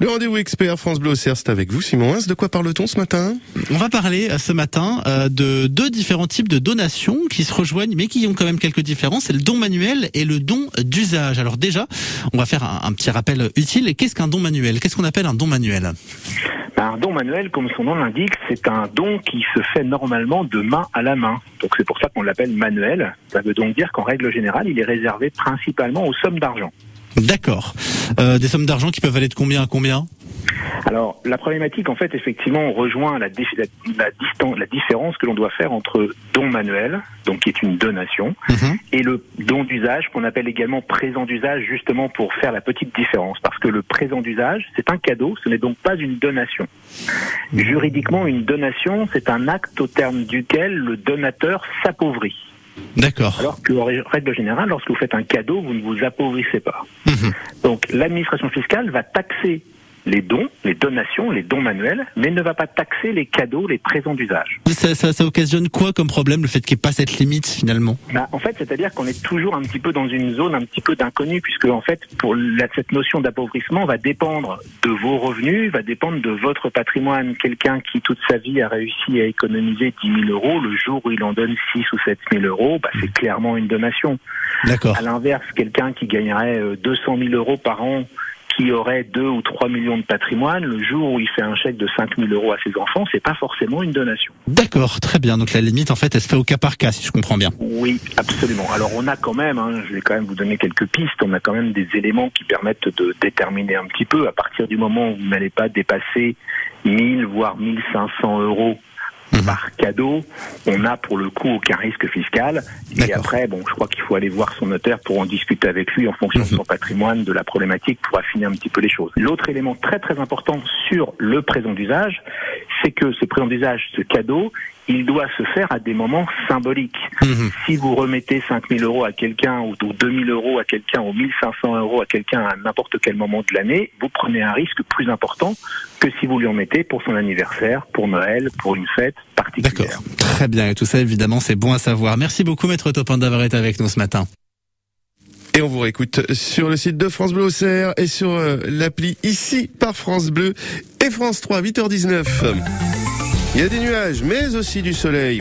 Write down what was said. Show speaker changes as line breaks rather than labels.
Le rendez-vous expert France Bleu c'est avec vous Simon Hins. De quoi parle-t-on ce matin?
On va parler euh, ce matin euh, de deux différents types de donations qui se rejoignent mais qui ont quand même quelques différences. C'est le don manuel et le don d'usage. Alors déjà, on va faire un, un petit rappel utile. Qu'est-ce qu'un don manuel? Qu'est-ce qu'on appelle un don manuel?
Un don manuel, comme son nom l'indique, c'est un don qui se fait normalement de main à la main. Donc c'est pour ça qu'on l'appelle manuel. Ça veut donc dire qu'en règle générale, il est réservé principalement aux sommes d'argent.
D'accord. Euh, des sommes d'argent qui peuvent aller de combien à combien?
Alors, la problématique, en fait, effectivement, on rejoint la, la, la différence que l'on doit faire entre don manuel, donc qui est une donation, mhm. et le don d'usage, qu'on appelle également présent d'usage, justement pour faire la petite différence. Parce que le présent d'usage, c'est un cadeau, ce n'est donc pas une donation. Juridiquement, une donation, c'est un acte au terme duquel le donateur s'appauvrit.
D'accord.
Alors que, en règle générale, lorsque vous faites un cadeau, vous ne vous appauvrissez pas. Mhm. Donc, l'administration fiscale va taxer les dons, les donations, les dons manuels, mais ne va pas taxer les cadeaux, les présents d'usage.
Ça, ça, ça, occasionne quoi comme problème, le fait qu'il n'y ait pas cette limite finalement?
Bah, En fait, c'est-à-dire qu'on est toujours un petit peu dans une zone un petit peu d'inconnu, puisque en fait, pour la, cette notion d'appauvrissement va dépendre de vos revenus, va dépendre de votre patrimoine. Quelqu'un qui toute sa vie a réussi à économiser 10 000 euros, le jour où il en donne 6 ou 7 000 euros, bah, c'est clairement une donation.
D'accord.
À l'inverse, quelqu'un qui gagnerait 200 euh, 000 euros par an qui aurait 2 ou 3 millions de patrimoine, le jour où il fait un chèque de 5 000 euros à ses enfants, c'est pas forcément une donation.
D'accord, très bien. Donc la limite, en fait, elle se fait au cas par cas, si je comprends bien.
Oui, absolument. Alors on a quand même, hein, je vais quand même vous donner quelques pistes, on a quand même des éléments qui permettent de déterminer un petit peu, à partir du moment où vous n'allez pas dépasser 1000 voire 1500 euros Mhm. par cadeau, on a pour le coup aucun risque fiscal. Et après, bon, je crois qu'il faut aller voir son notaire pour en discuter avec lui en fonction de mhm. son patrimoine, de la problématique, pour affiner un petit peu les choses. L'autre élément très très important sur le présent d'usage, c'est que ce présent d'usage, ce cadeau, il doit se faire à des moments symboliques. Mhm. Si vous remettez 5 000 euros à quelqu'un ou 2 000 euros à quelqu'un ou 1500 euros à quelqu'un à n'importe quel moment de l'année, vous prenez un risque plus important que si vous lui en mettez pour son anniversaire, pour Noël, pour une fête particulière.
D'accord. Très bien. Et tout ça, évidemment, c'est bon à savoir. Merci beaucoup, Maître Topin, d'avoir été avec nous ce matin.
Et on vous réécoute sur le site de France Bleu Auxerre et sur euh, l'appli ici par France Bleu France 3, 8h19. Il y a des nuages, mais aussi du soleil.